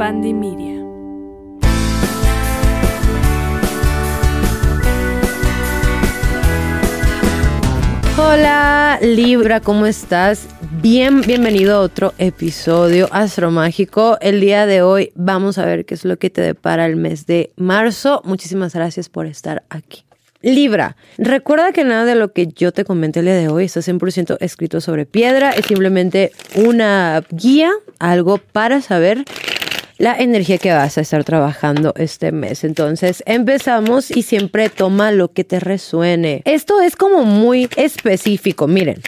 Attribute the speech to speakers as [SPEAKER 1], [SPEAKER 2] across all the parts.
[SPEAKER 1] Pandemia.
[SPEAKER 2] Hola Libra, ¿cómo estás? Bien, bienvenido a otro episodio astromágico. El día de hoy vamos a ver qué es lo que te depara el mes de marzo. Muchísimas gracias por estar aquí. Libra, recuerda que nada de lo que yo te comenté el día de hoy está 100% escrito sobre piedra, es simplemente una guía, algo para saber la energía que vas a estar trabajando este mes. Entonces empezamos y siempre toma lo que te resuene. Esto es como muy específico, miren.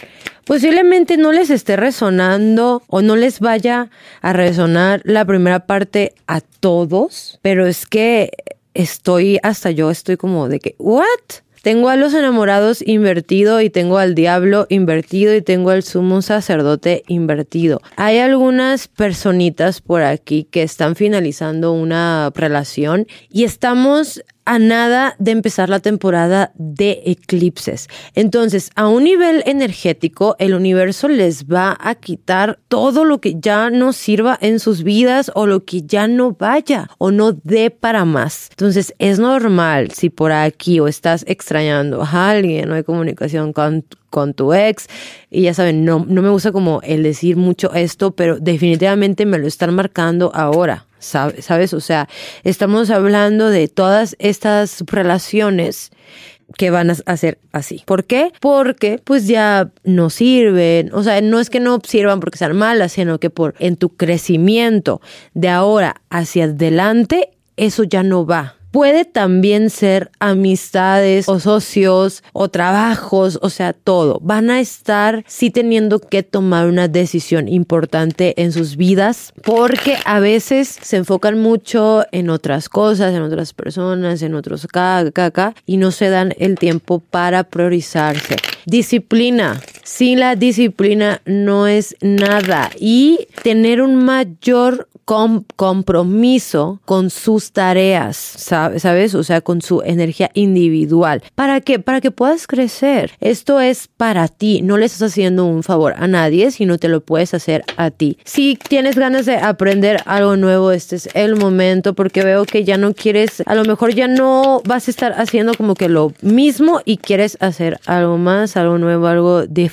[SPEAKER 2] Posiblemente no les esté resonando o no les vaya a resonar la primera parte a todos, pero es que estoy hasta yo estoy como de que, ¿what? Tengo a los enamorados invertido y tengo al diablo invertido y tengo al sumo sacerdote invertido. Hay algunas personitas por aquí que están finalizando una relación y estamos a nada de empezar la temporada de eclipses. Entonces, a un nivel energético, el universo les va a quitar todo lo que ya no sirva en sus vidas o lo que ya no vaya o no dé para más. Entonces, es normal si por aquí o estás extrañando a alguien, no hay comunicación con, con tu ex. Y ya saben, no, no me gusta como el decir mucho esto, pero definitivamente me lo están marcando ahora. ¿Sabes? O sea, estamos hablando de todas estas relaciones que van a ser así. ¿Por qué? Porque pues ya no sirven. O sea, no es que no sirvan porque sean malas, sino que por en tu crecimiento de ahora hacia adelante, eso ya no va puede también ser amistades o socios o trabajos, o sea, todo. Van a estar sí teniendo que tomar una decisión importante en sus vidas porque a veces se enfocan mucho en otras cosas, en otras personas, en otros caca, y no se dan el tiempo para priorizarse. Disciplina. Sin la disciplina no es nada y tener un mayor compromiso con sus tareas, ¿sabes? O sea, con su energía individual. ¿Para qué? Para que puedas crecer. Esto es para ti. No le estás haciendo un favor a nadie, sino te lo puedes hacer a ti. Si tienes ganas de aprender algo nuevo, este es el momento porque veo que ya no quieres, a lo mejor ya no vas a estar haciendo como que lo mismo y quieres hacer algo más, algo nuevo, algo diferente.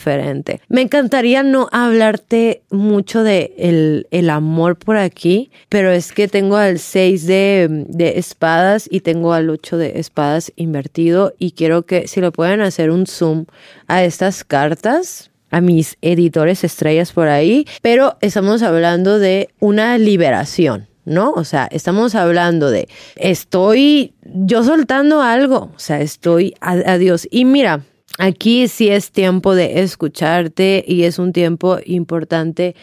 [SPEAKER 2] Me encantaría no hablarte mucho de el, el amor por aquí pero es que tengo al 6 de, de espadas y tengo al 8 de espadas invertido y quiero que si lo pueden hacer un zoom a estas cartas, a mis editores estrellas por ahí, pero estamos hablando de una liberación. ¿no? O sea, estamos hablando de estoy yo soltando algo, o sea, estoy adiós. Y mira, aquí sí es tiempo de escucharte y es un tiempo importante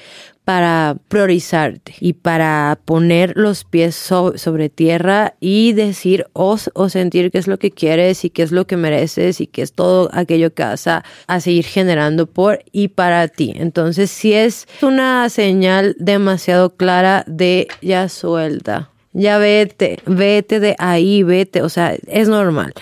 [SPEAKER 2] para priorizarte y para poner los pies sobre tierra y decir o, o, sentir qué es lo que quieres y qué es lo que mereces y qué es todo aquello que vas a, a seguir generando por y para ti. Entonces, si es una señal demasiado clara de ya suelta, ya vete, vete de ahí, vete, o sea, es normal.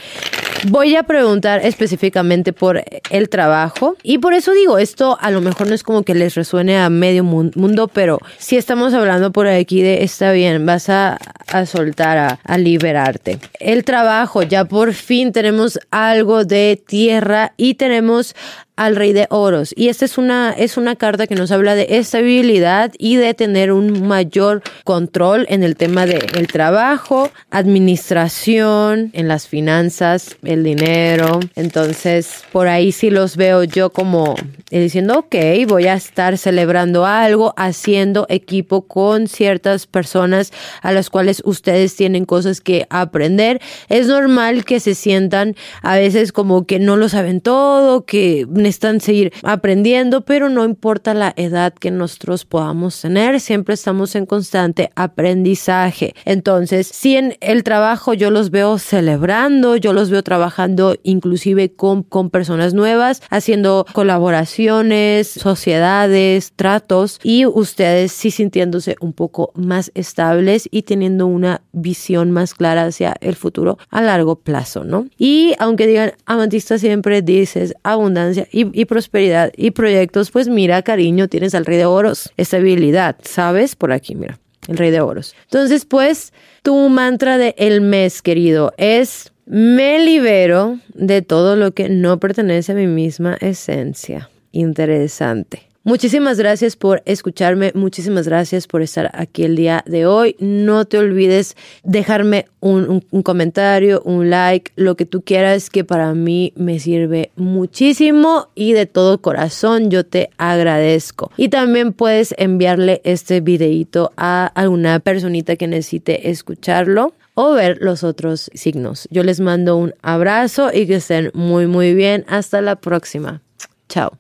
[SPEAKER 2] Voy a preguntar específicamente por el trabajo y por eso digo, esto a lo mejor no es como que les resuene a medio mundo, pero si estamos hablando por aquí de está bien, vas a, soltar, a, a liberarte. El trabajo, ya por fin tenemos algo de tierra y tenemos al rey de oros. Y esta es una, es una carta que nos habla de estabilidad y de tener un mayor control en el tema del trabajo, administración, en las finanzas, el dinero. Entonces, por ahí sí los veo yo como diciendo, ok, voy a estar celebrando algo, haciendo equipo con ciertas personas a las cuales ustedes tienen cosas que aprender. Es normal que se sientan a veces como que no lo saben todo, que necesitan seguir aprendiendo, pero no importa la edad que nosotros podamos tener, siempre estamos en constante aprendizaje. Entonces, si en el trabajo yo los veo celebrando, yo los veo trabajando inclusive con, con personas nuevas, haciendo colaboraciones, sociedades, tratos y ustedes sí sintiéndose un poco más estables y teniendo una visión más clara hacia el futuro a largo plazo, ¿no? Y aunque digan, amantista siempre dices abundancia y, prosperidad y proyectos, pues mira, cariño, tienes al rey de oros, estabilidad, ¿sabes? Por aquí, mira el rey de oros. Entonces, pues, tu mantra de el mes, querido, es me libero de todo lo que no pertenece a mi misma esencia. Interesante. Muchísimas gracias por escucharme, muchísimas gracias por estar aquí el día de hoy. No te olvides dejarme un, comentario, un like, lo que tú quieras, que para mí me sirve muchísimo y de todo corazón yo te agradezco. Y también puedes enviarle este videito a alguna personita que necesite escucharlo o ver los otros signos. Yo les mando un abrazo y que estén muy muy bien. Hasta la próxima. Chao.